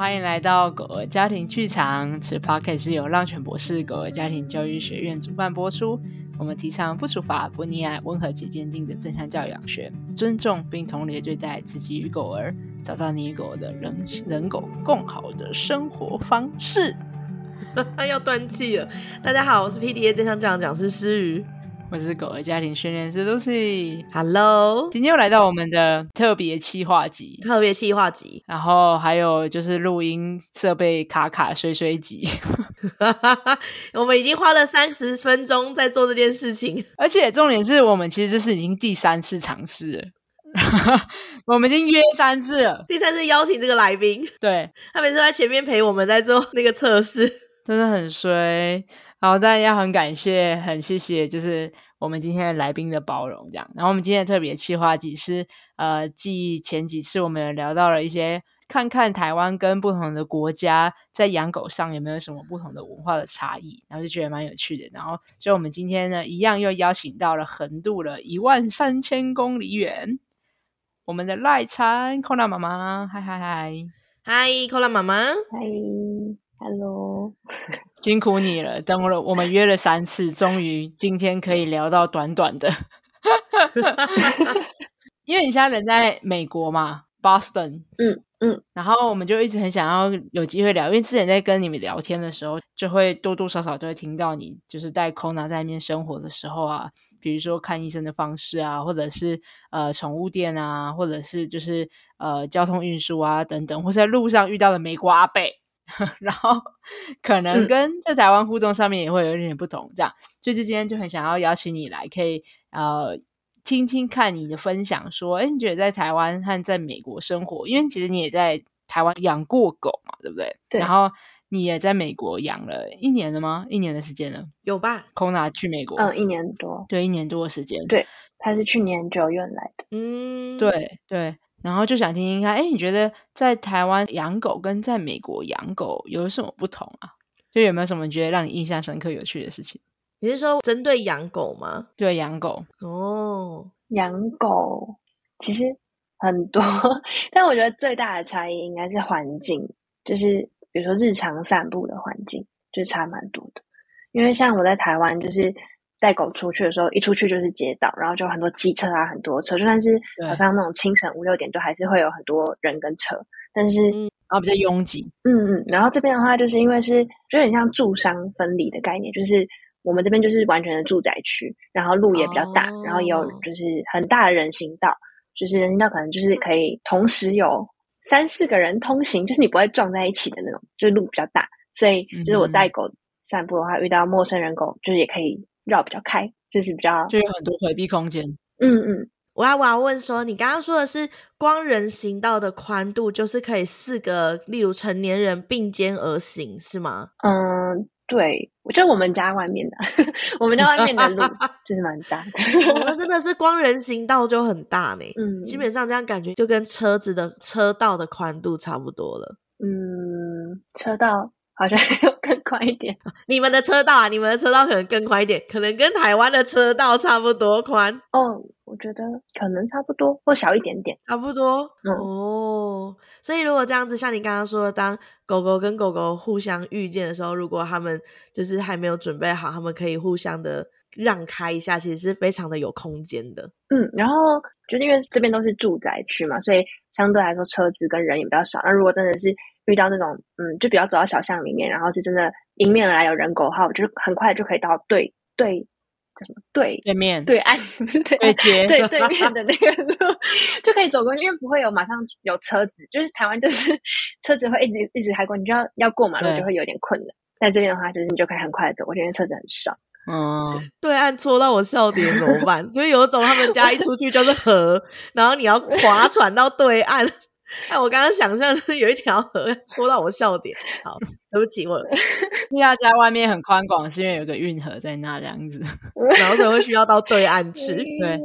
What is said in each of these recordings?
欢迎来到狗儿家庭剧场。此 p o c a s t 是由浪犬博士狗儿家庭教育学院主办播出。我们提倡不处罚、不溺爱、温和且坚定的正向教养学，尊重并同理对待自己与狗儿，找到你与狗的人人狗共好的生活方式。要断气了！大家好，我是 PDA 正向教养讲师诗瑜。我是狗儿家庭训练师 Lucy。Hello，今天又来到我们的特别企划集，特别企划集，然后还有就是录音设备卡卡衰衰集。我们已经花了三十分钟在做这件事情，而且重点是我们其实这是已经第三次尝试了，我们已经约三次了，第三次邀请这个来宾，对，他每次在前面陪我们在做那个测试，真的很衰。好，大家很感谢，很谢谢，就是我们今天的来宾的包容，这样。然后我们今天的特别企划集是，呃，继前几次我们有聊到了一些，看看台湾跟不同的国家在养狗上有没有什么不同的文化的差异，然后就觉得蛮有趣的。然后，所以我们今天呢，一样又邀请到了横渡了一万三千公里远，我们的赖参 Kola 妈妈，嗨嗨嗨，嗨 Kola 妈妈，嗨。Hello，辛苦你了。等了，我们约了三次，终于今天可以聊到短短的。因为你现在人在美国嘛，Boston，嗯嗯，然后我们就一直很想要有机会聊，因为之前在跟你们聊天的时候，就会多多少少都会听到你就是带 Kona 在那边生活的时候啊，比如说看医生的方式啊，或者是呃宠物店啊，或者是就是呃交通运输啊等等，或是在路上遇到的美国阿伯。然后可能跟在台湾互动上面也会有一点点不同，这样，所以就今天就很想要邀请你来，可以呃听听看你的分享，说，哎，你觉得在台湾和在美国生活，因为其实你也在台湾养过狗嘛，对不对？对。然后你也在美国养了一年了吗？一年的时间了？有吧？Kona 去美国，嗯，一年多，对，一年多的时间，对，他是去年九月来的，嗯，对对。然后就想听听看，哎，你觉得在台湾养狗跟在美国养狗有什么不同啊？就有没有什么觉得让你印象深刻、有趣的事情？你是说针对养狗吗？对，养狗。哦，养狗其实很多，但我觉得最大的差异应该是环境，就是比如说日常散步的环境就差蛮多的。因为像我在台湾，就是。带狗出去的时候，一出去就是街道，然后就很多机车啊，很多车，就算是早上那种清晨五六点，都还是会有很多人跟车，但是然后比较拥挤。嗯嗯，然后这边的话，就是因为是就有点像住商分离的概念，就是我们这边就是完全的住宅区，然后路也比较大，哦、然后也有就是很大的人行道，就是人行道可能就是可以同时有三四个人通行，就是你不会撞在一起的那种，就是路比较大，所以就是我带狗散步的话，嗯、遇到陌生人狗，就是也可以。绕比较开，就是比较就有很多回避空间。嗯嗯，我要我要问说，你刚刚说的是光人行道的宽度，就是可以四个，例如成年人并肩而行，是吗？嗯，对，就我们家外面的，我们家外面的路 就是蛮大的。我们真的是光人行道就很大呢。嗯，基本上这样感觉就跟车子的车道的宽度差不多了。嗯，车道。好像要更宽一点，你们的车道啊，你们的车道可能更宽一点，可能跟台湾的车道差不多宽哦。我觉得可能差不多，或小一点点，差不多。嗯、哦，所以如果这样子，像你刚刚说的，当狗狗跟狗狗互相遇见的时候，如果他们就是还没有准备好，他们可以互相的让开一下，其实是非常的有空间的。嗯，然后就因为这边都是住宅区嘛，所以相对来说车子跟人也比较少。那如果真的是遇到那种，嗯，就比较走到小巷里面，然后是真的迎面而来有人狗号，就是很快就可以到对对叫什么对对面对岸对对对对 面的那个路就可以走过去，因为不会有马上有车子，就是台湾就是 车子会一直一直开过，你就要要过马路就会有点困难。但这边的话，就是你就可以很快的走过去，因为车子很少。嗯，对岸戳到我笑点怎么办？就是有一种他们家一出去就是河，然后你要划船到对岸。哎，我刚刚想象是有一条河戳到我笑点，好，对不起我。利亚家外面很宽广，是因为有个运河在那这样子，然后所以会需要到对岸去。对，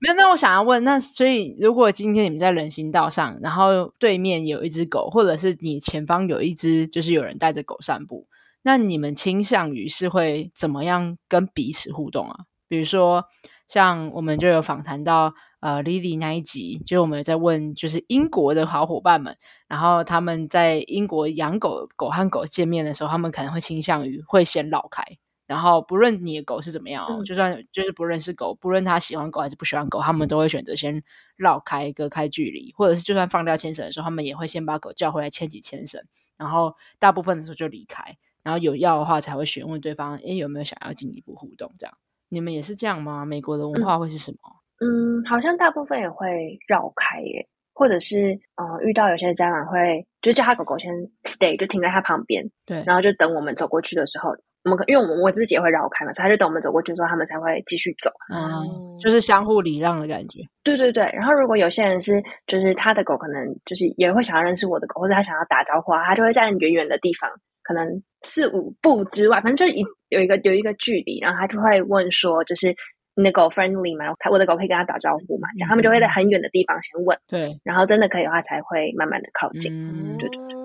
没有。那我想要问，那所以如果今天你们在人行道上，然后对面有一只狗，或者是你前方有一只，就是有人带着狗散步，那你们倾向于是会怎么样跟彼此互动啊？比如说，像我们就有访谈到。呃 Lily 那一集，就是我们有在问，就是英国的好伙伴们，然后他们在英国养狗狗和狗见面的时候，他们可能会倾向于会先绕开。然后不论你的狗是怎么样，嗯、就算就是不认识狗，不论他喜欢狗还是不喜欢狗，他们都会选择先绕开，隔开距离，或者是就算放掉牵绳的时候，他们也会先把狗叫回来牵起牵绳，然后大部分的时候就离开，然后有要的话才会询问对方，诶，有没有想要进一步互动？这样你们也是这样吗？美国的文化会是什么？嗯，嗯好像大部分也会绕开耶，或者是呃遇到有些家长会就叫他狗狗先 stay，就停在他旁边，对，然后就等我们走过去的时候。我们可因为我们我自己也会绕开嘛，所以他就等我们走过去之后，他们才会继续走。嗯，就是相互礼让的感觉。对对对。然后如果有些人是，就是他的狗可能就是也会想要认识我的狗，或者他想要打招呼啊，他就会在很远远的地方，可能四五步之外，反正就一有一个有一个距离，然后他就会问说，就是你的狗 friendly 吗？他我的狗可以跟他打招呼嘛？这样他们就会在很远的地方先问。对。然后真的可以的话，才会慢慢的靠近。嗯，对对对。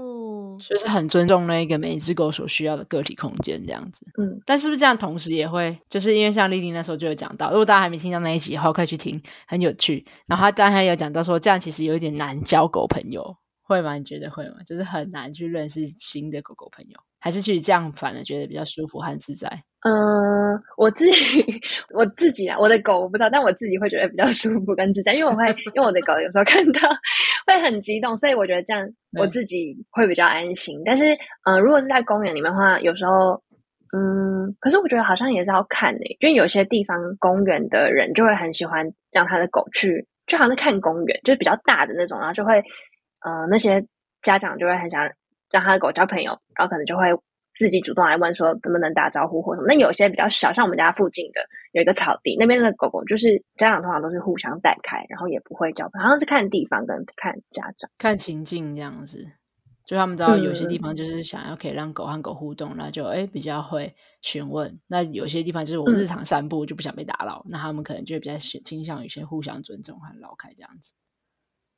就是很尊重那个每一只狗所需要的个体空间这样子，嗯，但是不是这样？同时也会，就是因为像丽丽那时候就有讲到，如果大家还没听到那一集的话，可以去听，很有趣。然后他刚才有讲到说，这样其实有一点难交狗朋友，会吗？你觉得会吗？就是很难去认识新的狗狗朋友，还是其实这样反而觉得比较舒服和自在？嗯、呃，我自己我自己啊，我的狗我不知道，但我自己会觉得比较舒服跟自在，因为我会因为我的狗有时候看到会很激动，所以我觉得这样 我自己会比较安心。但是，嗯、呃，如果是在公园里面的话，有时候，嗯，可是我觉得好像也是要看诶、欸，因为有些地方公园的人就会很喜欢让他的狗去，就好像看公园，就是比较大的那种，然后就会，呃，那些家长就会很想让他的狗交朋友，然后可能就会。自己主动来问说能不能打招呼或什么？那有些比较小，像我们家附近的有一个草地，那边的狗狗就是家长通常都是互相带开，然后也不会交朋友，好像是看地方跟看家长、看情境这样子。就他们知道有些地方就是想要可以让狗和狗互动，那、嗯、就哎比较会询问。那有些地方就是我日常散步就不想被打扰，嗯、那他们可能就会比较倾向于先互相尊重和绕开这样子。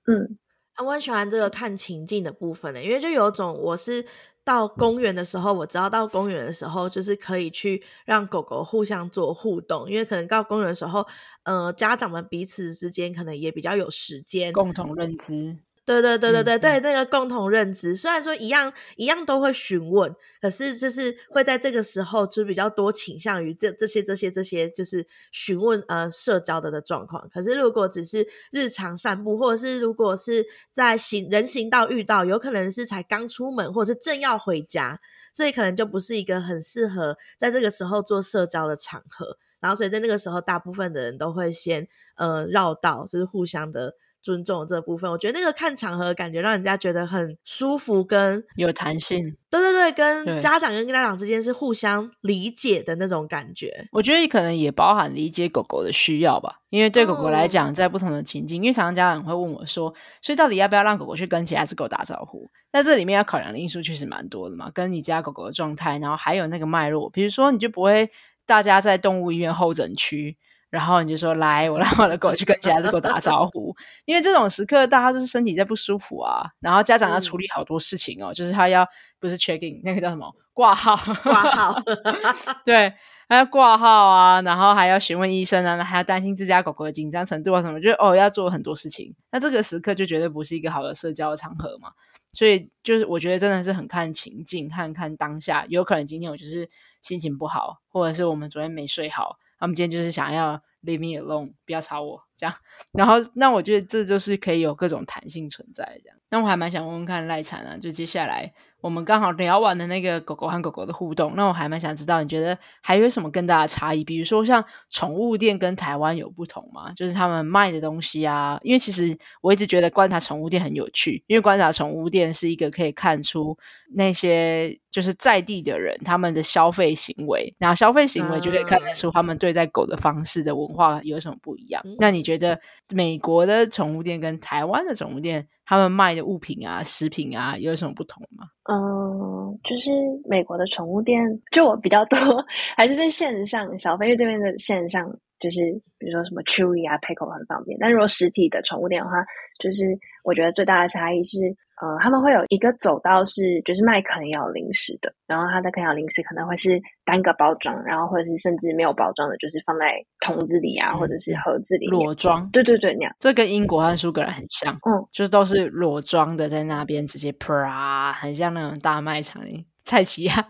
嗯，我很喜欢这个看情境的部分呢，因为就有种我是。到公园的时候，我知道到公园的时候就是可以去让狗狗互相做互动，因为可能到公园的时候，呃，家长们彼此之间可能也比较有时间共同认知。对对对对对对，那、嗯、个共同认知，虽然说一样一样都会询问，可是就是会在这个时候就比较多倾向于这这些这些这些就是询问呃社交的的状况。可是如果只是日常散步，或者是如果是在行人行道遇到，有可能是才刚出门，或者是正要回家，所以可能就不是一个很适合在这个时候做社交的场合。然后所以在那个时候，大部分的人都会先呃绕道，就是互相的。尊重这部分，我觉得那个看场合感觉让人家觉得很舒服，跟有弹性。对对对，跟家长跟家长之间是互相理解的那种感觉。我觉得可能也包含理解狗狗的需要吧，因为对狗狗来讲，在不同的情境，嗯、因为常常家长会问我说，所以到底要不要让狗狗去跟其他只狗打招呼？那这里面要考量的因素确实蛮多的嘛，跟你家狗狗的状态，然后还有那个脉络，比如说你就不会大家在动物医院候诊区。然后你就说，来，我让我的狗去跟其他的狗打招呼，因为这种时刻大家就是身体在不舒服啊，然后家长要处理好多事情哦，嗯、就是他要不是 checking 那个叫什么？挂号。挂号，对，还要挂号啊，然后还要询问医生啊，还要担心自家狗狗的紧张程度啊什么，就哦要做很多事情，那这个时刻就绝对不是一个好的社交的场合嘛，所以就是我觉得真的是很看情境，看看当下，有可能今天我就是心情不好，或者是我们昨天没睡好。他们今天就是想要 leave me alone，不要吵我这样。然后，那我觉得这就是可以有各种弹性存在这样。那我还蛮想问问看赖产啊，就接下来。我们刚好聊完了那个狗狗和狗狗的互动，那我还蛮想知道，你觉得还有什么更大的差异？比如说像宠物店跟台湾有不同吗？就是他们卖的东西啊，因为其实我一直觉得观察宠物店很有趣，因为观察宠物店是一个可以看出那些就是在地的人他们的消费行为，然后消费行为就可以看得出他们对待狗的方式的文化有什么不一样。嗯、那你觉得美国的宠物店跟台湾的宠物店？他们卖的物品啊、食品啊，有什么不同吗？嗯，就是美国的宠物店，就我比较多，还是在线上。小飞鱼这边的线上就是比如说什么 Chewy 啊、Petco 很方便。但如果实体的宠物店的话，就是我觉得最大的差异是，呃，他们会有一个走道是就是卖肯亚零食的，然后它的肯亚零食可能会是单个包装，然后或者是甚至没有包装的，就是放在桶子里啊，嗯、或者是盒子里裸装。对对对，那样。这跟英国和苏格兰很像，嗯，就是都是裸装的，在那边直接啪，很像那种大卖场里。菜奇亚，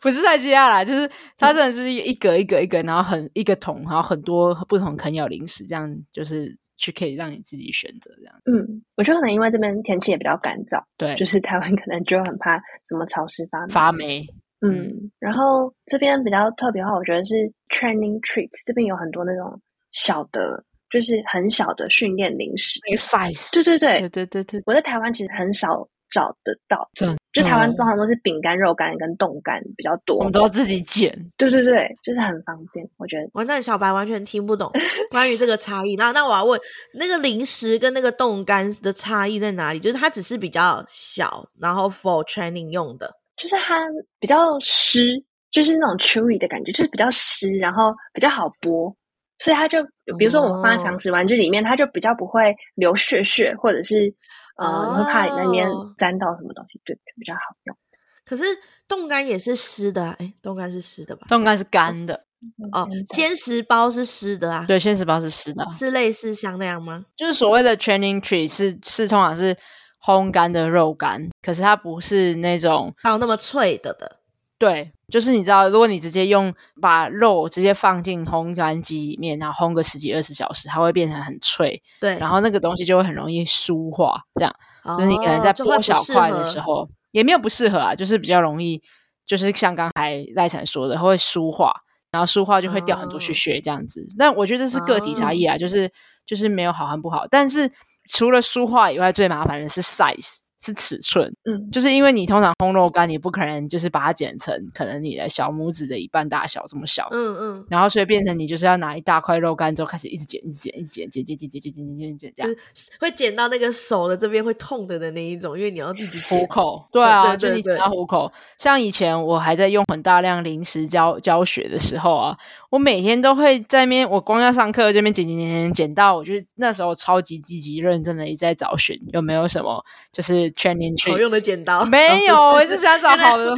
不是菜奇亚啦，就是它真的是一格一格一格，然后很一个桶，然后很多不同啃咬零食，这样就是去可以让你自己选择这样。嗯，我觉得可能因为这边天气也比较干燥，对，就是台湾可能就很怕什么潮湿发霉。发霉，嗯，嗯，然后这边比较特别的话，我觉得是 training treats，这边有很多那种小的，就是很小的训练零食，size，对对对对对对对，我在台湾其实很少。找得到，嗯、就台湾通常都是饼干、肉干跟冻干比较多，我们都要自己剪。对对对，就是很方便，我觉得。完蛋，小白完全听不懂 关于这个差异。那那我要问，那个零食跟那个冻干的差异在哪里？就是它只是比较小，然后 for training 用的，就是它比较湿，就是那种 chewy 的感觉，就是比较湿，然后比较好剥，所以它就比如说我们放在常识玩具里面，哦、它就比较不会流血血，或者是。呃，你会怕你那边沾到什么东西，对，比较好用。可是冻干也是湿的啊，哎，冻干是湿的吧？冻干是干的哦。鲜食包是湿的啊？对，鲜食包是湿的，是类似像那样吗？就是所谓的 training treat 是是通常是烘干的肉干，可是它不是那种还有那么脆的的。对，就是你知道，如果你直接用把肉直接放进烘干机里面，然后烘个十几二十小时，它会变成很脆。对，然后那个东西就会很容易酥化，这样。哦、就是你可能在剥小块的时候，也没有不适合啊，就是比较容易，就是像刚才赖晨说的，会酥化，然后酥化就会掉很多屑屑这样子。哦、但我觉得这是个体差异啊，哦、就是就是没有好和不好。但是除了酥化以外，最麻烦的是 size。是尺寸，嗯，就是因为你通常烘肉干，你不可能就是把它剪成可能你的小拇指的一半大小这么小，嗯嗯，然后所以变成你就是要拿一大块肉干之后开始一直剪，一直剪，一直剪，剪剪剪剪剪剪剪剪这样，会剪到那个手的这边会痛的的那一种，因为你要自己虎口，对啊，就你剪到虎口。像以前我还在用很大量零食教教学的时候啊。我每天都会在那边，我光要上课这边剪剪剪剪剪到，我就那时候超级积极认真的一直在找寻有没有什么就是 training 好用的剪刀，没有，我是想找好的，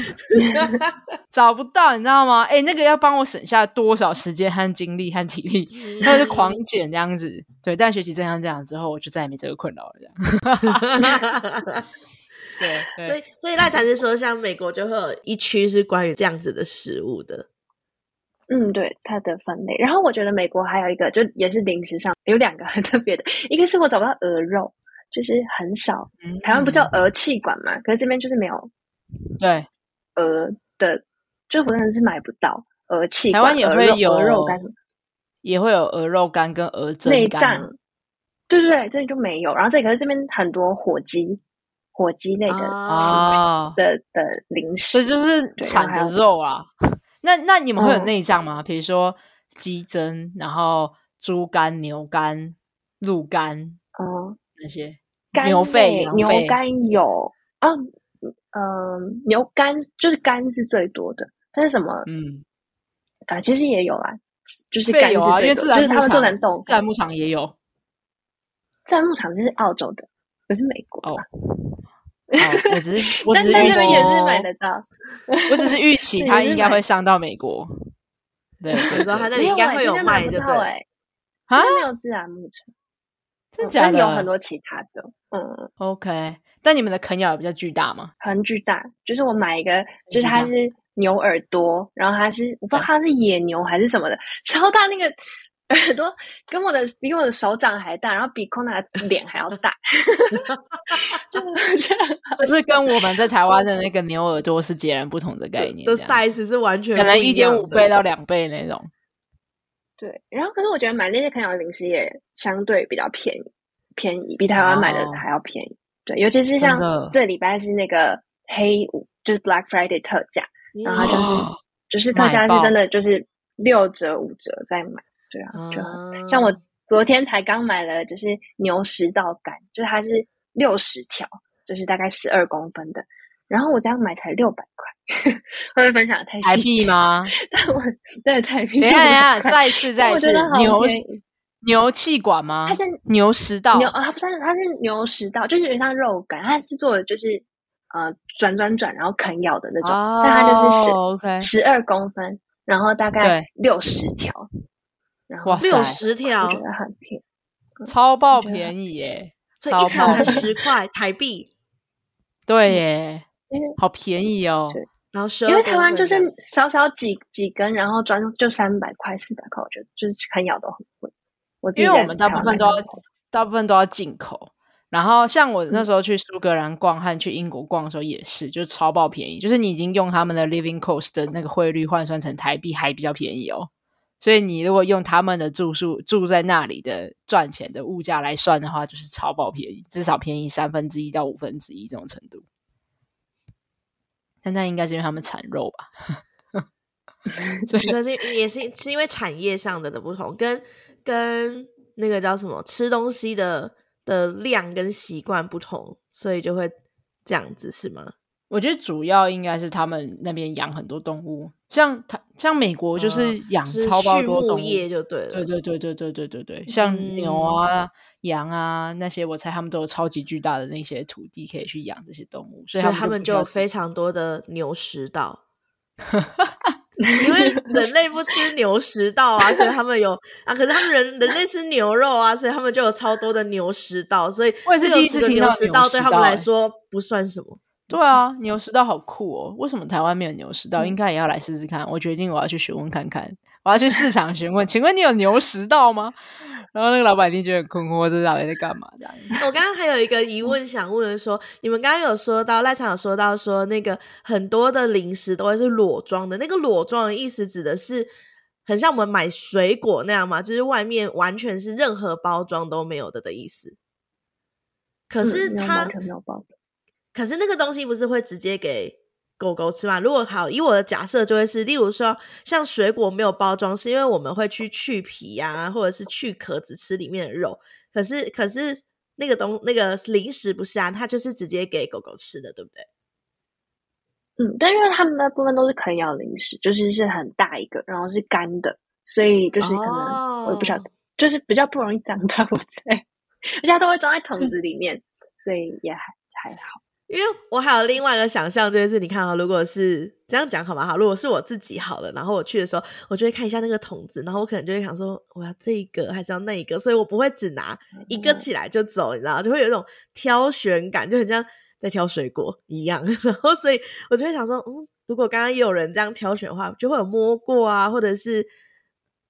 找不到，你知道吗？哎、欸，那个要帮我省下多少时间和精力和体力，然后就狂剪这样子。对，但学习这样这样之后，我就再也没这个困扰了。这样，对，对，所以所以那才是说，像美国就会有一区是关于这样子的食物的。嗯，对，它的分类。然后我觉得美国还有一个，就也是零食上有两个很特别的，一个是我找不到鹅肉，就是很少。嗯、台湾不叫鹅气管嘛，可是这边就是没有。对，鹅的，就真的是买不到鹅气管。台湾也会有鹅肉干，也会有鹅肉干跟鹅胗内脏。对对对，这里就没有。然后这里可是这边很多火鸡、火鸡类的啊的的零食，所以就是产的肉啊。那那你们会有内脏吗？比、嗯、如说鸡胗，然后猪肝、牛肝、鹿肝，嗯，那些肝牛肺、牛肝有啊，嗯，牛肝就是肝是最多的，但是什么？嗯，啊，其实也有啦，就是肝是最多的，啊、因为自然牧场，自然牧场也有，自然牧场就是澳洲的，不是美国哦。哦，我只是，我只是预期也是买得到。我只是预期他应该会上到美国。对，比如说他那里应该会有卖，对不对？啊，没有自然牧场，真假的？有很多其他的。嗯，OK。但你们的啃咬比较巨大吗？很巨大，就是我买一个，就是它是牛耳朵，然后它是我不知道它是野牛还是什么的，超大那个。耳朵跟我的比我的手掌还大，然后比 Kona 的脸还要大，就是 就是跟我们在台湾的那个牛耳朵是截然不同的概念，的 size 是完全可能一点五倍到两倍那种。对，然后可是我觉得买那些啃咬的零食也相对比较便宜，便宜比台湾买的还要便宜。Oh. 对，尤其是像这礼拜是那个黑五，就是 Black Friday 特价，然后就是、oh. 就是特价是真的就是六折五折在买。对啊，就很像我昨天才刚买了，就是牛食道杆，就是它是六十条，就是大概十二公分的，然后我这样买才六百块，会不会分享太台币吗？但我对台币。等一下，等一下，再一次，再一次，牛牛气管吗？它是牛食道，牛啊，不是，它是牛食道，就是有点像肉感，它是做的就是呃转转转，然后啃咬的那种，哦、但它就是十十二公分，然后大概六十条，然后六十条，我觉得很便宜，超爆便宜耶！这一条才十块台币，对耶，嗯、好便宜哦。然后因为台湾就是少少几几根，然后转就三百块、四百块，我觉得就是啃咬都很贵。因为我们大部分都要大部分都要进口，然后像我那时候去苏格兰逛和去英国逛的时候也是，就超爆便宜，就是你已经用他们的 living cost 的那个汇率换算成台币还比较便宜哦。所以你如果用他们的住宿住在那里的赚钱的物价来算的话，就是超爆便宜，至少便宜三分之一到五分之一这种程度。但那应该是因为他们产肉吧？所以是也是是因为产业上的的不同跟。跟那个叫什么吃东西的的量跟习惯不同，所以就会这样子，是吗？我觉得主要应该是他们那边养很多动物，像他像美国就是养超包多动物，畜牧业就对了。对对对对对对对对，像牛啊、嗯、羊啊那些，我猜他们都有超级巨大的那些土地可以去养这些动物，所以他们就，他们就有非常多的牛食道。因为 人类不吃牛食道啊，所以他们有啊。可是他们人人类吃牛肉啊，所以他们就有超多的牛食道。所以我也是第一次听到牛食道，对他们来说不算什么。对啊，牛食道好酷哦！为什么台湾没有牛食道？应该也要来试试看。我决定我要去询问看看，我要去市场询问。请问你有牛食道吗？然后那个老板一定觉得很困惑，这到底在干嘛？这样。我刚刚还有一个疑问想问的说，你们刚刚有说到赖场有说到说那个很多的零食都会是裸装的，那个裸装的意思指的是很像我们买水果那样吗？就是外面完全是任何包装都没有的的意思。可是它、嗯、可是那个东西不是会直接给狗狗吃吗？如果好，以我的假设就会是，例如说像水果没有包装，是因为我们会去去皮呀、啊，或者是去壳子吃里面的肉。可是可是那个东那个零食不是啊，它就是直接给狗狗吃的，对不对？嗯，但因为他们那部分都是啃咬零食，就是是很大一个，然后是干的，所以就是可能、哦、我也不晓得，就是比较不容易长大，我猜，人家都会装在桶子里面，嗯、所以也还还好。因为我还有另外一个想象，就是你看啊，如果是这样讲好吗？好，如果是我自己好了，然后我去的时候，我就会看一下那个桶子，然后我可能就会想说，我要这个还是要那一个，所以我不会只拿一个起来就走，你知道，就会有一种挑选感，就很像在挑水果一样。然后，所以我就会想说，嗯，如果刚刚也有人这样挑选的话，就会有摸过啊，或者是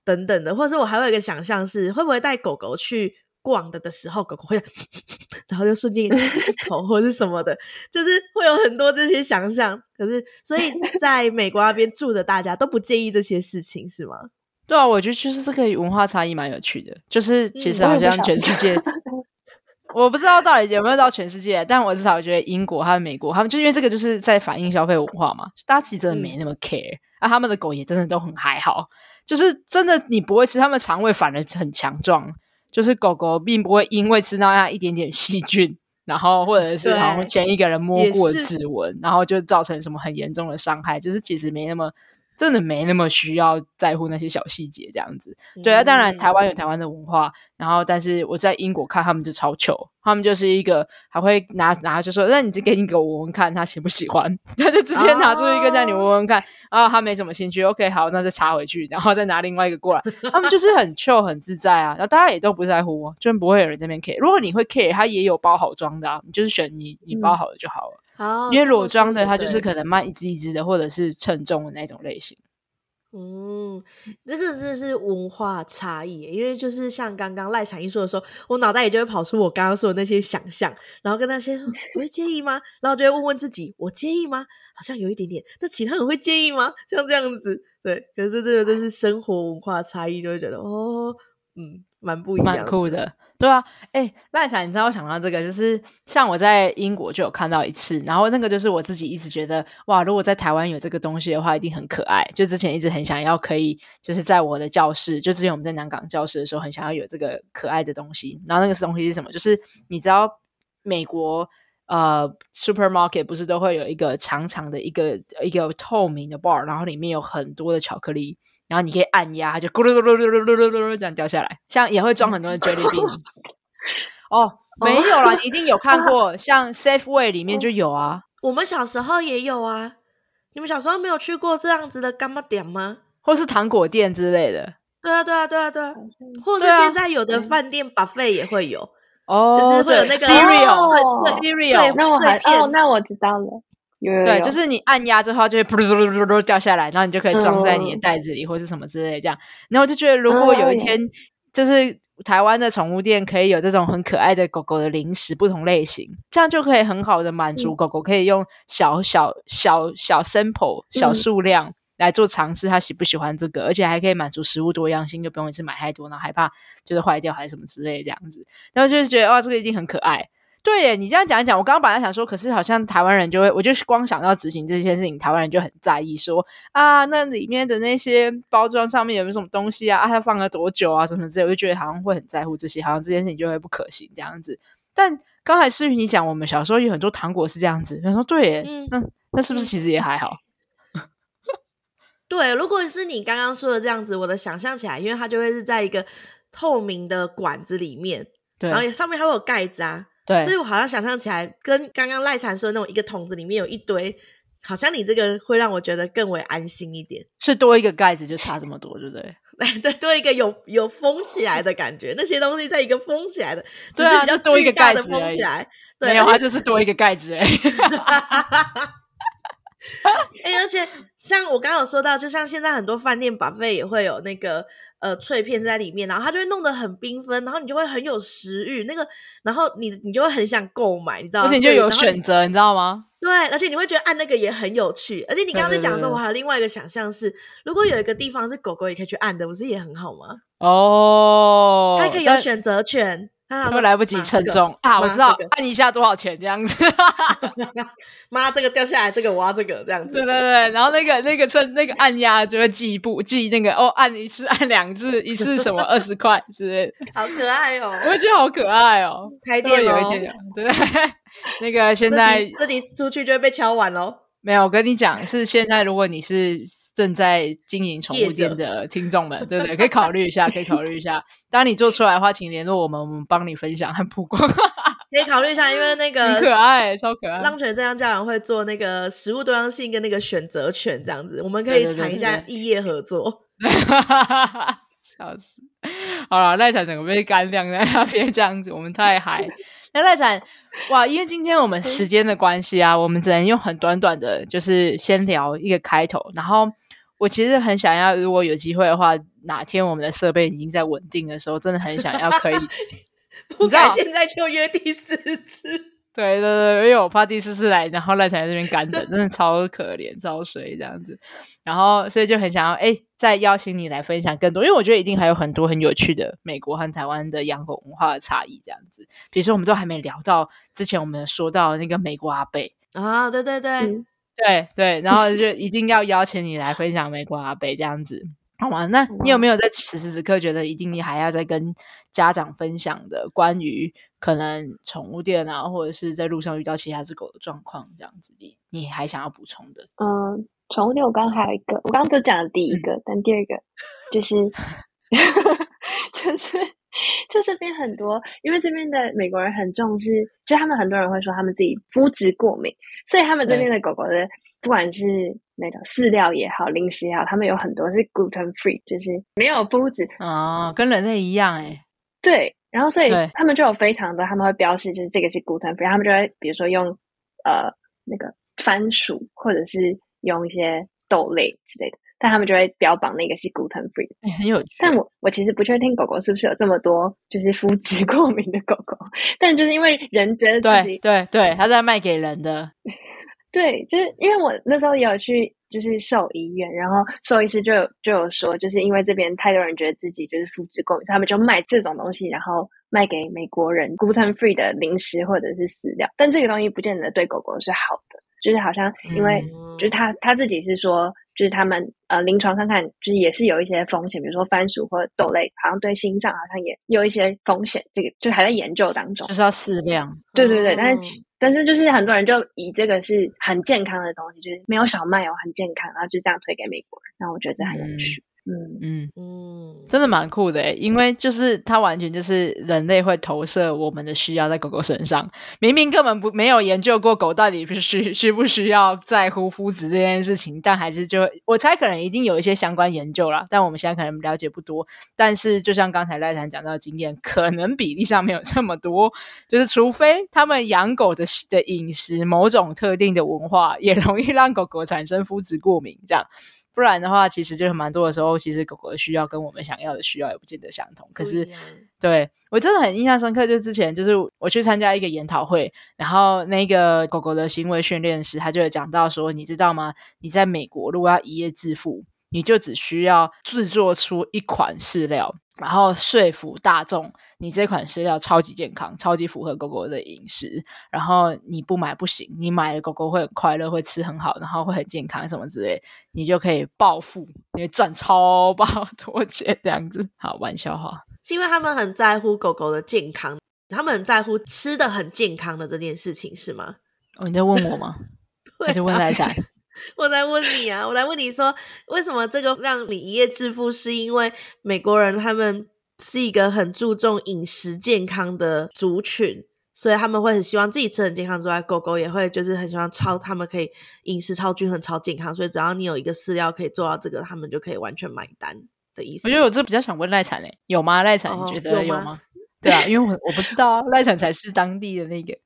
等等的，或者是我还有一个想象是，会不会带狗狗去？逛的的时候，狗狗会，然后就瞬间吃一口或者是什么的，就是会有很多这些想象。可是，所以 在美国那边住的大家都不介意这些事情，是吗？对啊，我觉得就是这个文化差异蛮有趣的。就是其实好像全世界，嗯、我，我不知道到底有没有到全世界，但我至少觉得英国和美国，他们就因为这个就是在反映消费文化嘛，大家其实真的没那么 care，、嗯、啊，他们的狗也真的都很还好，就是真的你不会吃，他们肠胃反而很强壮。就是狗狗并不会因为吃到那一点点细菌，然后或者是好像前一个人摸过指纹，然后就造成什么很严重的伤害。就是其实没那么。真的没那么需要在乎那些小细节这样子，对啊，当然台湾有台湾的文化，然后但是我在英国看他们就超糗，他们就是一个还会拿拿就说，那你就给你狗闻闻看他喜不喜欢，他就直接拿出一个让你闻闻看，啊，他没什么兴趣，OK，好，那再插回去，然后再拿另外一个过来，他们就是很糗很自在啊，然后大家也都不在乎，就不会有人这边 care，如果你会 care，他也有包好装的啊，你就是选你你包好了就好了。因为裸装的它就是可能卖一只一只的，或者是称重的那种类型。嗯，这个真的是文化差异，因为就是像刚刚赖产一说的时候，我脑袋里就会跑出我刚刚说的那些想象，然后跟那些说不会介意吗？然后就会问问自己，我介意吗？好像有一点点。那其他人会介意吗？像这样子，对。可是这个真是生活文化差异，就会觉得哦，嗯，蛮不一样，蛮酷的。对啊，哎，赖彩你知道我想到这个，就是像我在英国就有看到一次，然后那个就是我自己一直觉得，哇，如果在台湾有这个东西的话，一定很可爱。就之前一直很想要可以，就是在我的教室，就之前我们在南港教室的时候很想要有这个可爱的东西。然后那个东西是什么？就是你知道美国呃 Supermarket 不是都会有一个长长的一个一个透明的 bar，然后里面有很多的巧克力，然后你可以按压，就咕噜噜噜噜噜噜噜这样掉下来，像也会装很多的 jelly bean。哦，没有啦，你一定有看过，像 Safeway 里面就有啊。我们小时候也有啊，你们小时候没有去过这样子的干巴点吗？或是糖果店之类的？对啊，对啊，对啊，对啊，或者现在有的饭店 buffet 也会有。哦，就是会有那个 cereal，cereal，那我还哦，那我知道了。有有有对，就是你按压之后，就会噗噜噜噜噜掉下来，然后你就可以装在你的袋子里，或是什么之类的这样。然后我就觉得，如果有一天，就是台湾的宠物店可以有这种很可爱的狗狗的零食，不同类型，这样就可以很好的满足狗狗可以用小小小小 sample 小数量。来做尝试，它喜不喜欢这个，而且还可以满足食物多样性，就不用一次买太多，然后害怕就是坏掉还是什么之类的这样子。然后就是觉得哇，这个一定很可爱。对耶，你这样讲一讲，我刚刚本来想说，可是好像台湾人就会，我就光想到执行这件事情，台湾人就很在意说，说啊，那里面的那些包装上面有没有什么东西啊？啊，它放了多久啊？什么之类的，我就觉得好像会很在乎这些，好像这件事情就会不可行这样子。但刚才诗瑜你讲，我们小时候有很多糖果是这样子，他说对耶，嗯、那那是不是其实也还好？对，如果是你刚刚说的这样子，我的想象起来，因为它就会是在一个透明的管子里面，对，然后上面还会有盖子啊，对，所以我好像想象起来，跟刚刚赖禅说的那种一个桶子里面有一堆，好像你这个会让我觉得更为安心一点，是多一个盖子就差这么多，对不对？对，多一个有有封起来的感觉，那些东西在一个封起来的，对啊，比较多一个盖子封起来，对，没有，它就是多一个盖子哎。哎、欸，而且像我刚刚有说到，就像现在很多饭店 buffet 也会有那个呃脆片在里面，然后它就会弄得很缤纷，然后你就会很有食欲，那个，然后你你就会很想购买，你知道吗？而且你就有选择，你，你知道吗？对，而且你会觉得按那个也很有趣，而且你刚刚在讲的时候，我还有另外一个想象是，如果有一个地方是狗狗也可以去按的，不是也很好吗？哦，它可以有选择权。都来不及称重啊！我知道，按一下多少钱这样子。妈，这个掉下来，这个我要这个这样子。对对对，然后那个那个称那个按压就会记一步记那个哦，按一次按两次一次什么二十块之类的，好可爱哦！我觉得好可爱哦。开店有一些对，那个现在自己出去就会被敲完喽。没有，我跟你讲，是现在如果你是。正在经营宠物店的听众们，对不对？可以考虑一下，可以考虑一下。当你做出来的话，请联络我们，我们帮你分享和曝光。可以考虑一下，因为那个很可爱，超可爱。浪犬正向教养会做那个食物多样性跟那个选择权这样子，我们可以谈一下异业合作。笑死！好了，赖产整个被干掉在那边这样子，我们太嗨。那赖产，哇！因为今天我们时间的关系啊，我们只能用很短短的，就是先聊一个开头，然后。我其实很想要，如果有机会的话，哪天我们的设备已经在稳定的时候，真的很想要可以，不敢现在就约第四次。对对对，因为我怕第四次来，然后赖才在这边干等，真的超可怜，超水这样子。然后所以就很想要，哎，再邀请你来分享更多，因为我觉得一定还有很多很有趣的美国和台湾的养狗文化的差异这样子。比如说，我们都还没聊到之前我们说到那个美国阿贝啊，对对对。嗯对对，然后就一定要邀请你来分享美国阿北这样子，好吗？那你有没有在此时此刻觉得一定你还要再跟家长分享的关于可能宠物店啊，或者是在路上遇到其他只狗的状况这样子，你你还想要补充的？嗯，宠物店我刚刚还有一个，我刚刚就讲了第一个，嗯、但第二个就是 就是就这边很多，因为这边的美国人很重视，就他们很多人会说他们自己肤质过敏。所以他们这边的狗狗的，不管是那种饲料也好，零食也好，他们有很多是 gluten free，就是没有麸质哦，跟人类一样哎。对，然后所以他们就有非常多，他们会标示就是这个是 gluten free，他们就会比如说用呃那个番薯或者是用一些豆类之类的，但他们就会标榜那个是 gluten free，很有趣。但我我其实不确定狗狗是不是有这么多就是肤质过敏的狗狗，但就是因为人觉得自己对对对，他在卖给人的。对，就是因为我那时候也有去，就是兽医院，然后兽医师就有就有说，就是因为这边太多人觉得自己就是肤质过敏，他们就卖这种东西，然后卖给美国人 gluten free 的零食或者是饲料，但这个东西不见得对狗狗是好的，就是好像因为就是他他自己是说，就是他们呃临床看看，就是也是有一些风险，比如说番薯或者豆类，好像对心脏好像也有一些风险，这个就还在研究当中，就是要适量，对对对，但是但是就是很多人就以这个是很健康的东西，就是没有小麦哦，很健康，然后就这样推给美国人。那我觉得这很有趣。嗯嗯嗯嗯，真的蛮酷的诶，因为就是它完全就是人类会投射我们的需要在狗狗身上，明明根本不没有研究过狗到底需需不需要在乎肤质这件事情，但还是就我猜可能一定有一些相关研究啦，但我们现在可能了解不多。但是就像刚才赖产讲到的经验，可能比例上没有这么多，就是除非他们养狗的的饮食某种特定的文化也容易让狗狗产生肤质过敏这样。不然的话，其实就是蛮多的时候，其实狗狗的需要跟我们想要的需要也不见得相同。可是，对，我真的很印象深刻，就是之前就是我去参加一个研讨会，然后那个狗狗的行为训练师他就有讲到说，你知道吗？你在美国如果要一夜致富，你就只需要制作出一款饲料。然后说服大众，你这款饲料超级健康，超级符合狗狗的饮食。然后你不买不行，你买了狗狗会很快乐，会吃很好，然后会很健康什么之类，你就可以暴富，你会赚超爆多钱这样子。好，玩笑话，是因为他们很在乎狗狗的健康，他们很在乎吃的很健康的这件事情，是吗？哦，你在问我吗？还是问赖产？我在问你啊，我来问你说，为什么这个让你一夜致富？是因为美国人他们是一个很注重饮食健康的族群，所以他们会很希望自己吃很健康之外，狗狗也会就是很喜欢超，他们可以饮食超均衡、超健康，所以只要你有一个饲料可以做到这个，他们就可以完全买单的意思。我觉得我这比较想问赖产嘞，有吗？赖产你觉得有吗？哦、有吗？对啊，因为我 我不知道啊，赖产才是当地的那个。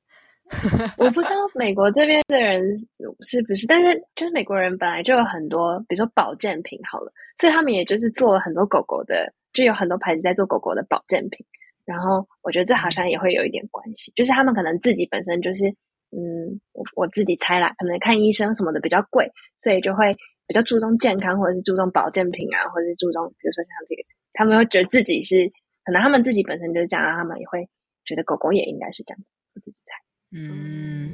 我不知道美国这边的人是不是，但是就是美国人本来就有很多，比如说保健品好了，所以他们也就是做了很多狗狗的，就有很多牌子在做狗狗的保健品。然后我觉得这好像也会有一点关系，就是他们可能自己本身就是，嗯，我我自己猜啦，可能看医生什么的比较贵，所以就会比较注重健康，或者是注重保健品啊，或者是注重，比如说像这个，他们会觉得自己是，可能他们自己本身就是这样，他们也会觉得狗狗也应该是这样，我自己猜。嗯，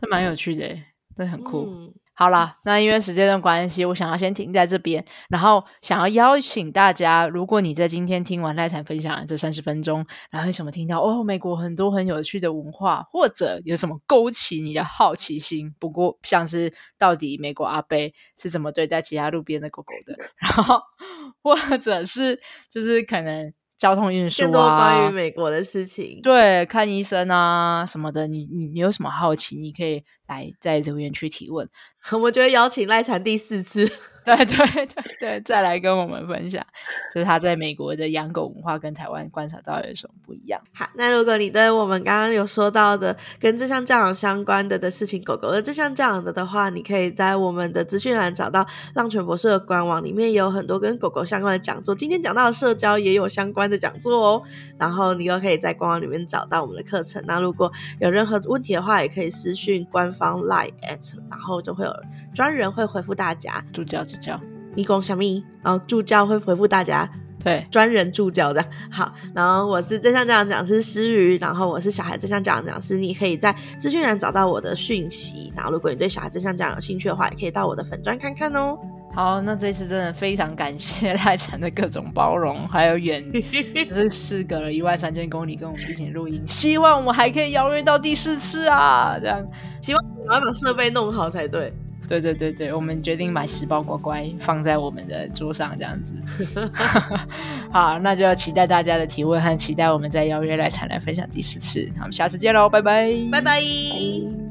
这蛮有趣的，这很酷。嗯、好啦，那因为时间的关系，我想要先停在这边，然后想要邀请大家，如果你在今天听完赖产分享的这三十分钟，然后有什么听到哦，美国很多很有趣的文化，或者有什么勾起你的好奇心，不过像是到底美国阿贝是怎么对待其他路边的狗狗的，然后 或者是就是可能。交通运输啊，更多关于美国的事情，对，看医生啊什么的，你你你有什么好奇，你可以来在留言区提问。我觉得邀请赖禅第四次。对对对对，再来跟我们分享，就是他在美国的养狗文化跟台湾观察到有什么不一样。好，那如果你对我们刚刚有说到的跟正向教养相关的的事情，狗狗的正向教养的的话，你可以在我们的资讯栏找到浪犬博士的官网，里面有很多跟狗狗相关的讲座。今天讲到的社交也有相关的讲座哦。然后你又可以在官网里面找到我们的课程。那如果有任何问题的话，也可以私讯官方 Line at，然后就会有专人会回复大家。助教。助教，你讲什么？然后助教会回复大家，对，专人助教这样。好，然后我是正向教养讲师诗瑜，然后我是小孩正向教养讲师。你可以在资讯栏找到我的讯息。然后如果你对小孩正向教养有兴趣的话，也可以到我的粉专看看哦。好，那这一次真的非常感谢赖晨的各种包容，还有远，就是事隔了一万三千公里跟我们进行录音。希望我们还可以邀约到第四次啊，这样。希望我要把设备弄好才对。对对对对，我们决定买十包乖乖放在我们的桌上，这样子。好，那就要期待大家的提问和期待我们再邀约赖晨来分享第四次。好，我们下次见喽，拜拜，拜拜。